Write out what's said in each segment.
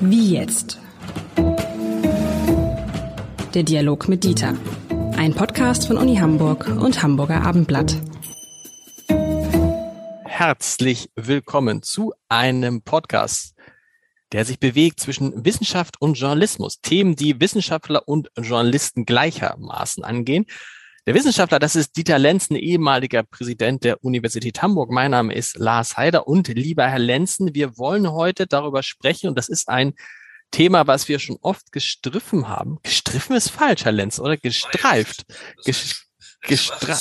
Wie jetzt? Der Dialog mit Dieter. Ein Podcast von Uni Hamburg und Hamburger Abendblatt. Herzlich willkommen zu einem Podcast, der sich bewegt zwischen Wissenschaft und Journalismus. Themen, die Wissenschaftler und Journalisten gleichermaßen angehen. Der Wissenschaftler, das ist Dieter Lenzen, ehemaliger Präsident der Universität Hamburg. Mein Name ist Lars Heider und lieber Herr Lenzen, wir wollen heute darüber sprechen und das ist ein Thema, was wir schon oft gestriffen haben. Gestriffen ist falsch, Herr Lenz, oder? Gestreift. Ges gestra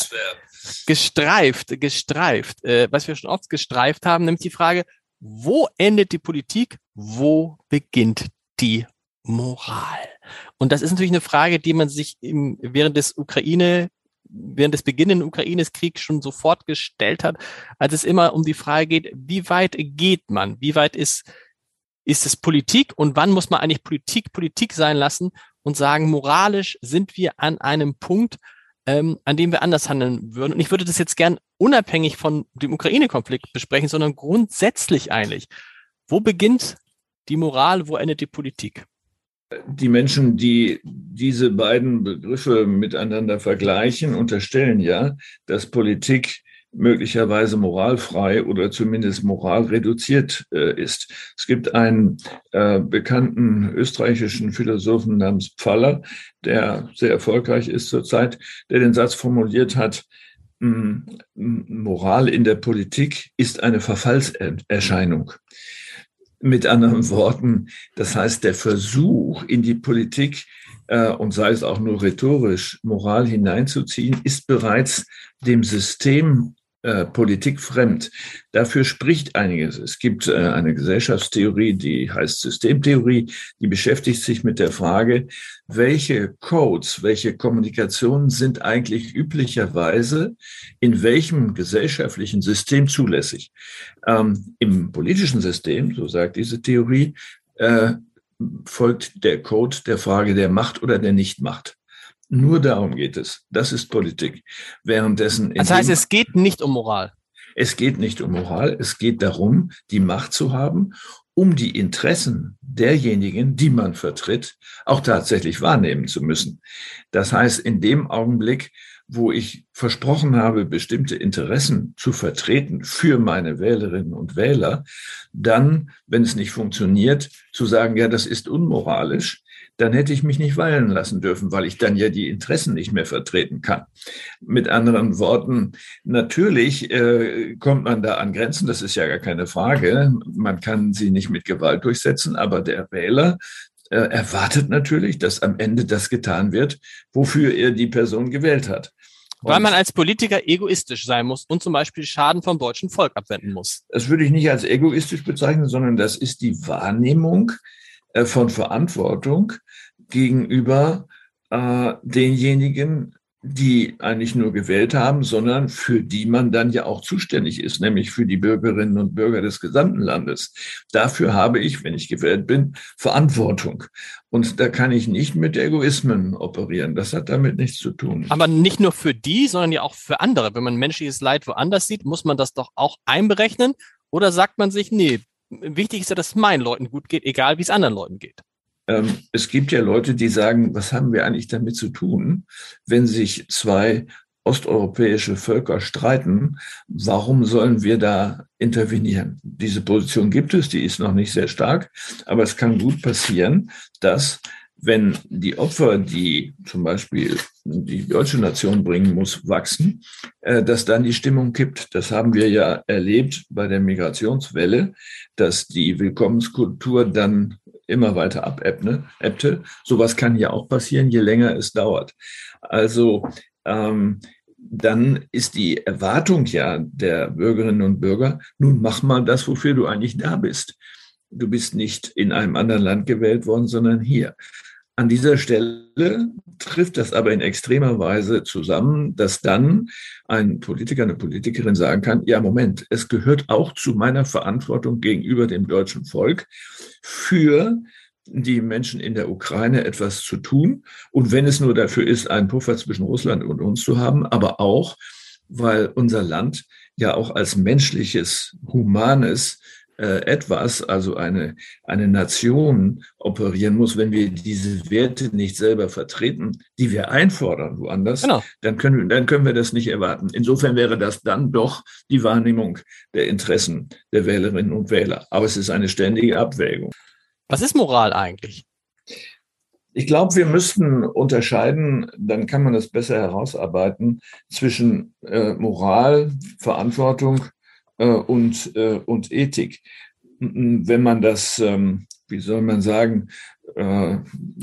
gestreift, gestreift. Äh, was wir schon oft gestreift haben, nämlich die Frage, wo endet die Politik? Wo beginnt die Moral? Und das ist natürlich eine Frage, die man sich im, während des Ukraine während des beginnenden Ukraines-Kriegs schon sofort gestellt hat, als es immer um die Frage geht, wie weit geht man? Wie weit ist, ist es Politik und wann muss man eigentlich Politik Politik sein lassen und sagen, moralisch sind wir an einem Punkt, ähm, an dem wir anders handeln würden. Und ich würde das jetzt gern unabhängig von dem Ukraine-Konflikt besprechen, sondern grundsätzlich eigentlich. Wo beginnt die Moral, wo endet die Politik? Die Menschen, die diese beiden Begriffe miteinander vergleichen, unterstellen ja, dass Politik möglicherweise moralfrei oder zumindest moralreduziert äh, ist. Es gibt einen äh, bekannten österreichischen Philosophen namens Pfaller, der sehr erfolgreich ist zurzeit, der den Satz formuliert hat, Moral in der Politik ist eine Verfallserscheinung. Mit anderen Worten, das heißt, der Versuch in die Politik äh, und sei es auch nur rhetorisch Moral hineinzuziehen, ist bereits dem System äh, Politik fremd. Dafür spricht einiges. Es gibt äh, eine Gesellschaftstheorie, die heißt Systemtheorie, die beschäftigt sich mit der Frage, welche Codes, welche Kommunikationen sind eigentlich üblicherweise in welchem gesellschaftlichen System zulässig. Ähm, Im politischen System, so sagt diese Theorie, äh, folgt der Code der Frage der Macht oder der Nichtmacht. Nur darum geht es. Das ist Politik. Währenddessen. Das heißt, es geht nicht um Moral. Es geht nicht um Moral. Es geht darum, die Macht zu haben, um die Interessen derjenigen, die man vertritt, auch tatsächlich wahrnehmen zu müssen. Das heißt, in dem Augenblick, wo ich versprochen habe, bestimmte Interessen zu vertreten für meine Wählerinnen und Wähler, dann, wenn es nicht funktioniert, zu sagen, ja, das ist unmoralisch, dann hätte ich mich nicht weilen lassen dürfen, weil ich dann ja die Interessen nicht mehr vertreten kann. Mit anderen Worten, natürlich äh, kommt man da an Grenzen, das ist ja gar keine Frage. Man kann sie nicht mit Gewalt durchsetzen, aber der Wähler äh, erwartet natürlich, dass am Ende das getan wird, wofür er die Person gewählt hat. Weil man als Politiker egoistisch sein muss und zum Beispiel Schaden vom deutschen Volk abwenden muss. Das würde ich nicht als egoistisch bezeichnen, sondern das ist die Wahrnehmung von Verantwortung gegenüber äh, denjenigen, die eigentlich nur gewählt haben, sondern für die man dann ja auch zuständig ist, nämlich für die Bürgerinnen und Bürger des gesamten Landes. Dafür habe ich, wenn ich gewählt bin, Verantwortung. Und da kann ich nicht mit Egoismen operieren. Das hat damit nichts zu tun. Aber nicht nur für die, sondern ja auch für andere. Wenn man menschliches Leid woanders sieht, muss man das doch auch einberechnen? Oder sagt man sich, nee, wichtig ist ja, dass es meinen Leuten gut geht, egal wie es anderen Leuten geht. Ähm, es gibt ja Leute, die sagen, was haben wir eigentlich damit zu tun, wenn sich zwei osteuropäische Völker streiten, warum sollen wir da intervenieren? Diese Position gibt es, die ist noch nicht sehr stark, aber es kann gut passieren, dass wenn die Opfer, die zum Beispiel die deutsche Nation bringen muss, wachsen, äh, dass dann die Stimmung kippt. Das haben wir ja erlebt bei der Migrationswelle, dass die Willkommenskultur dann immer weiter abebbte. Sowas kann ja auch passieren, je länger es dauert. Also ähm, dann ist die Erwartung ja der Bürgerinnen und Bürger, nun mach mal das, wofür du eigentlich da bist. Du bist nicht in einem anderen Land gewählt worden, sondern hier. An dieser Stelle trifft das aber in extremer Weise zusammen, dass dann ein Politiker, eine Politikerin sagen kann, ja, Moment, es gehört auch zu meiner Verantwortung gegenüber dem deutschen Volk für die Menschen in der Ukraine etwas zu tun. Und wenn es nur dafür ist, einen Puffer zwischen Russland und uns zu haben, aber auch, weil unser Land ja auch als menschliches, humanes etwas, also eine, eine Nation operieren muss, wenn wir diese Werte nicht selber vertreten, die wir einfordern woanders, genau. dann, können, dann können wir das nicht erwarten. Insofern wäre das dann doch die Wahrnehmung der Interessen der Wählerinnen und Wähler. Aber es ist eine ständige Abwägung. Was ist Moral eigentlich? Ich glaube, wir müssten unterscheiden, dann kann man das besser herausarbeiten, zwischen äh, Moral, Verantwortung äh, und, äh, und Ethik. Wenn man das, ähm, wie soll man sagen, äh,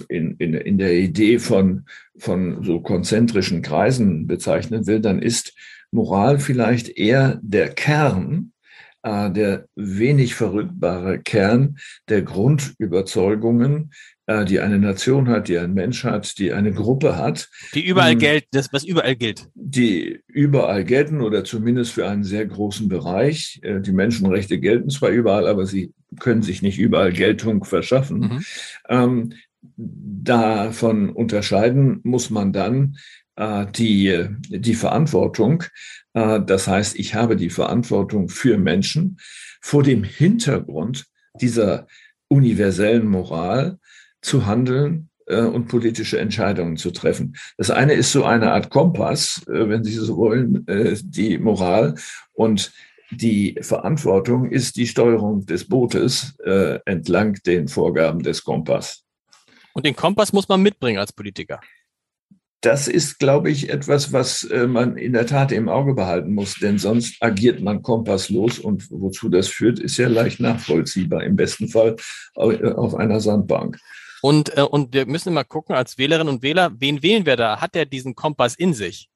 in, in, in der Idee von, von so konzentrischen Kreisen bezeichnen will, dann ist Moral vielleicht eher der Kern, äh, der wenig verrückbare Kern der Grundüberzeugungen, äh, die eine Nation hat, die ein Mensch hat, die eine Gruppe hat. Die überall gelten, das, was überall gilt. Die überall gelten oder zumindest für einen sehr großen Bereich. Äh, die Menschenrechte gelten zwar überall, aber sie können sich nicht überall Geltung verschaffen. Mhm. Ähm, davon unterscheiden muss man dann die, die Verantwortung. Äh, das heißt, ich habe die Verantwortung für Menschen vor dem Hintergrund dieser universellen Moral, zu handeln äh, und politische Entscheidungen zu treffen. Das eine ist so eine Art Kompass, äh, wenn Sie so wollen, äh, die Moral und die Verantwortung ist die Steuerung des Bootes äh, entlang den Vorgaben des Kompass. Und den Kompass muss man mitbringen als Politiker. Das ist, glaube ich, etwas, was äh, man in der Tat im Auge behalten muss, denn sonst agiert man kompasslos und wozu das führt, ist ja leicht nachvollziehbar, im besten Fall auf einer Sandbank. Und, äh, und wir müssen immer gucken, als Wählerinnen und Wähler, wen wählen wir da? Hat der diesen Kompass in sich?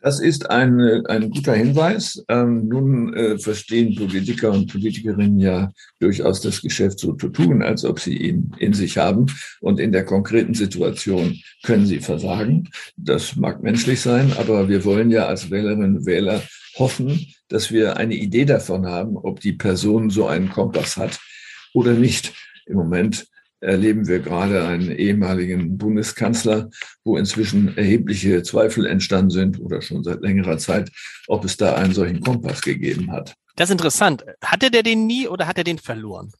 Das ist ein, ein guter Hinweis. Ähm, nun äh, verstehen Politiker und Politikerinnen ja durchaus das Geschäft so zu tun, als ob sie ihn in sich haben. Und in der konkreten Situation können sie versagen. Das mag menschlich sein, aber wir wollen ja als Wählerinnen und Wähler hoffen, dass wir eine Idee davon haben, ob die Person so einen Kompass hat oder nicht. Im Moment erleben wir gerade einen ehemaligen Bundeskanzler, wo inzwischen erhebliche Zweifel entstanden sind oder schon seit längerer Zeit, ob es da einen solchen Kompass gegeben hat. Das ist interessant. Hatte der den nie oder hat er den verloren?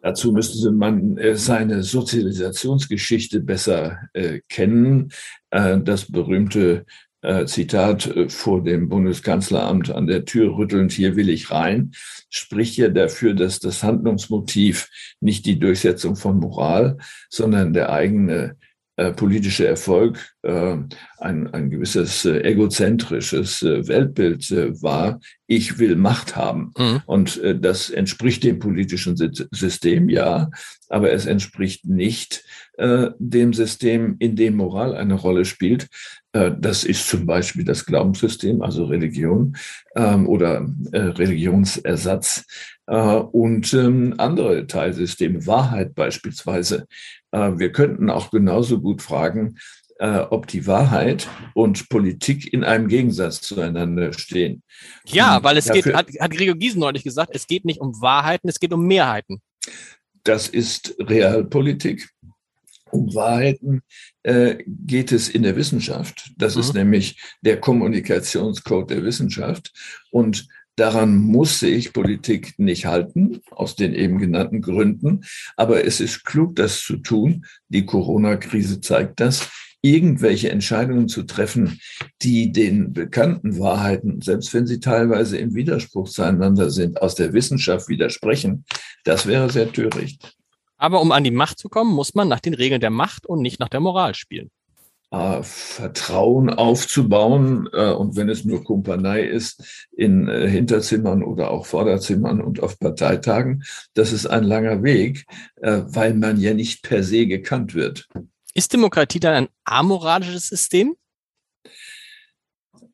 Dazu müsste man äh, seine Sozialisationsgeschichte besser äh, kennen. Äh, das berühmte äh, Zitat äh, vor dem Bundeskanzleramt an der Tür rüttelnd, hier will ich rein, spricht ja dafür, dass das Handlungsmotiv nicht die Durchsetzung von Moral, sondern der eigene äh, politische Erfolg äh, ein, ein gewisses äh, egozentrisches äh, Weltbild äh, war, ich will Macht haben. Mhm. Und das entspricht dem politischen System, ja, aber es entspricht nicht dem System, in dem Moral eine Rolle spielt. Äh, das ist zum Beispiel das Glaubenssystem, also Religion ähm, oder äh, Religionsersatz äh, und ähm, andere Teilsysteme, Wahrheit beispielsweise. Äh, wir könnten auch genauso gut fragen, ob die Wahrheit und Politik in einem Gegensatz zueinander stehen. Ja, weil es Dafür, geht, hat, hat Gregor Gysi neulich gesagt, es geht nicht um Wahrheiten, es geht um Mehrheiten. Das ist Realpolitik. Um Wahrheiten äh, geht es in der Wissenschaft. Das mhm. ist nämlich der Kommunikationscode der Wissenschaft. Und Daran muss sich Politik nicht halten, aus den eben genannten Gründen. Aber es ist klug, das zu tun. Die Corona-Krise zeigt das. Irgendwelche Entscheidungen zu treffen, die den bekannten Wahrheiten, selbst wenn sie teilweise im Widerspruch zueinander sind, aus der Wissenschaft widersprechen, das wäre sehr töricht. Aber um an die Macht zu kommen, muss man nach den Regeln der Macht und nicht nach der Moral spielen äh, Vertrauen aufzubauen äh, und wenn es nur Kumpanei ist, in äh, Hinterzimmern oder auch Vorderzimmern und auf Parteitagen, das ist ein langer Weg, äh, weil man ja nicht per se gekannt wird. Ist Demokratie dann ein amoralisches System?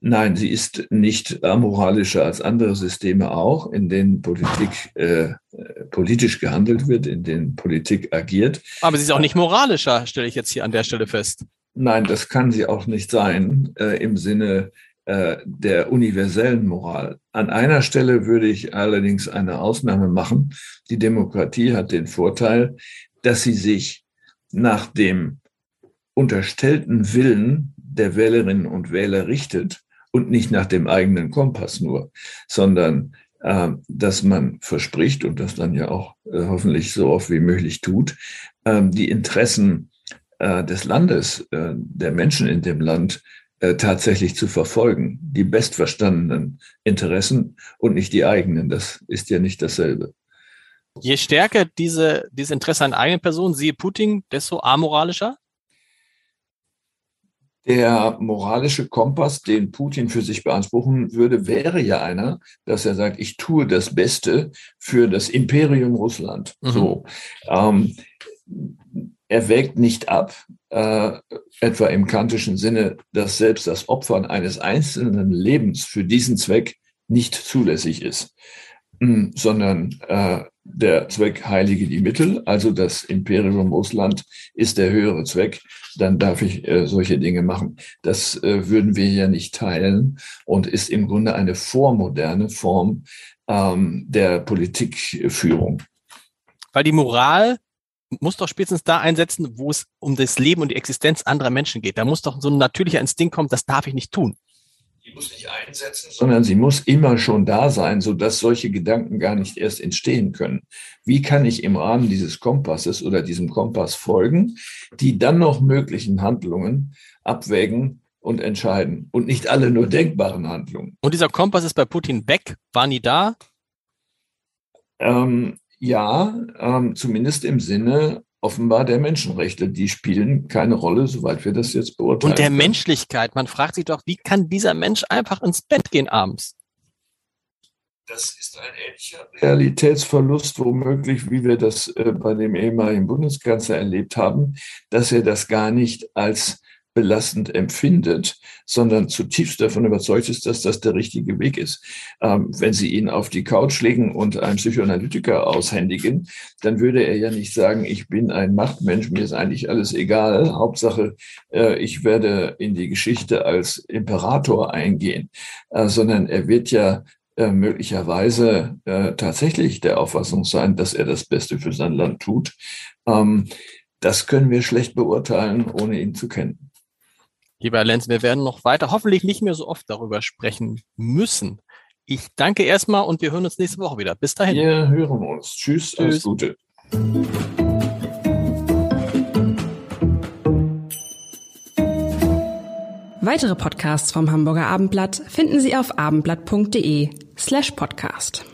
Nein, sie ist nicht amoralischer als andere Systeme auch, in denen Politik äh, politisch gehandelt wird, in denen Politik agiert. Aber sie ist auch nicht moralischer, stelle ich jetzt hier an der Stelle fest. Nein, das kann sie auch nicht sein äh, im Sinne äh, der universellen Moral. An einer Stelle würde ich allerdings eine Ausnahme machen. Die Demokratie hat den Vorteil, dass sie sich nach dem unterstellten Willen der Wählerinnen und Wähler richtet und nicht nach dem eigenen Kompass nur, sondern äh, dass man verspricht und das dann ja auch äh, hoffentlich so oft wie möglich tut, äh, die Interessen äh, des Landes, äh, der Menschen in dem Land äh, tatsächlich zu verfolgen. Die bestverstandenen Interessen und nicht die eigenen. Das ist ja nicht dasselbe. Je stärker diese, dieses Interesse an eigenen Personen, siehe Putin, desto amoralischer? Der moralische Kompass, den Putin für sich beanspruchen würde, wäre ja einer, dass er sagt, ich tue das Beste für das Imperium Russland. Mhm. So. Ähm, er wägt nicht ab, äh, etwa im kantischen Sinne, dass selbst das Opfern eines einzelnen Lebens für diesen Zweck nicht zulässig ist, mh, sondern äh, der Zweck heilige die Mittel, also das Imperium Russland ist der höhere Zweck, dann darf ich äh, solche Dinge machen. Das äh, würden wir ja nicht teilen und ist im Grunde eine vormoderne Form ähm, der Politikführung. Weil die Moral muss doch spätestens da einsetzen, wo es um das Leben und die Existenz anderer Menschen geht. Da muss doch so ein natürlicher Instinkt kommen, das darf ich nicht tun. Muss nicht einsetzen, sondern sie muss immer schon da sein, sodass solche Gedanken gar nicht erst entstehen können. Wie kann ich im Rahmen dieses Kompasses oder diesem Kompass folgen, die dann noch möglichen Handlungen abwägen und entscheiden und nicht alle nur denkbaren Handlungen. Und dieser Kompass ist bei Putin weg, war nie da? Ähm, ja, ähm, zumindest im Sinne offenbar der Menschenrechte. Die spielen keine Rolle, soweit wir das jetzt beurteilen. Und der können. Menschlichkeit. Man fragt sich doch, wie kann dieser Mensch einfach ins Bett gehen abends? Das ist ein ähnlicher Realitätsverlust, womöglich, wie wir das äh, bei dem ehemaligen Bundeskanzler erlebt haben, dass er das gar nicht als belastend empfindet, sondern zutiefst davon überzeugt ist, dass das der richtige Weg ist. Ähm, wenn Sie ihn auf die Couch legen und einen Psychoanalytiker aushändigen, dann würde er ja nicht sagen, ich bin ein Machtmensch, mir ist eigentlich alles egal. Hauptsache, äh, ich werde in die Geschichte als Imperator eingehen, äh, sondern er wird ja äh, möglicherweise äh, tatsächlich der Auffassung sein, dass er das Beste für sein Land tut. Ähm, das können wir schlecht beurteilen, ohne ihn zu kennen. Lieber Herr Lenz, wir werden noch weiter, hoffentlich nicht mehr so oft darüber sprechen müssen. Ich danke erstmal und wir hören uns nächste Woche wieder. Bis dahin. Wir hören uns. Tschüss, Tschüss. alles Gute. Weitere Podcasts vom Hamburger Abendblatt finden Sie auf abendblatt.de slash podcast.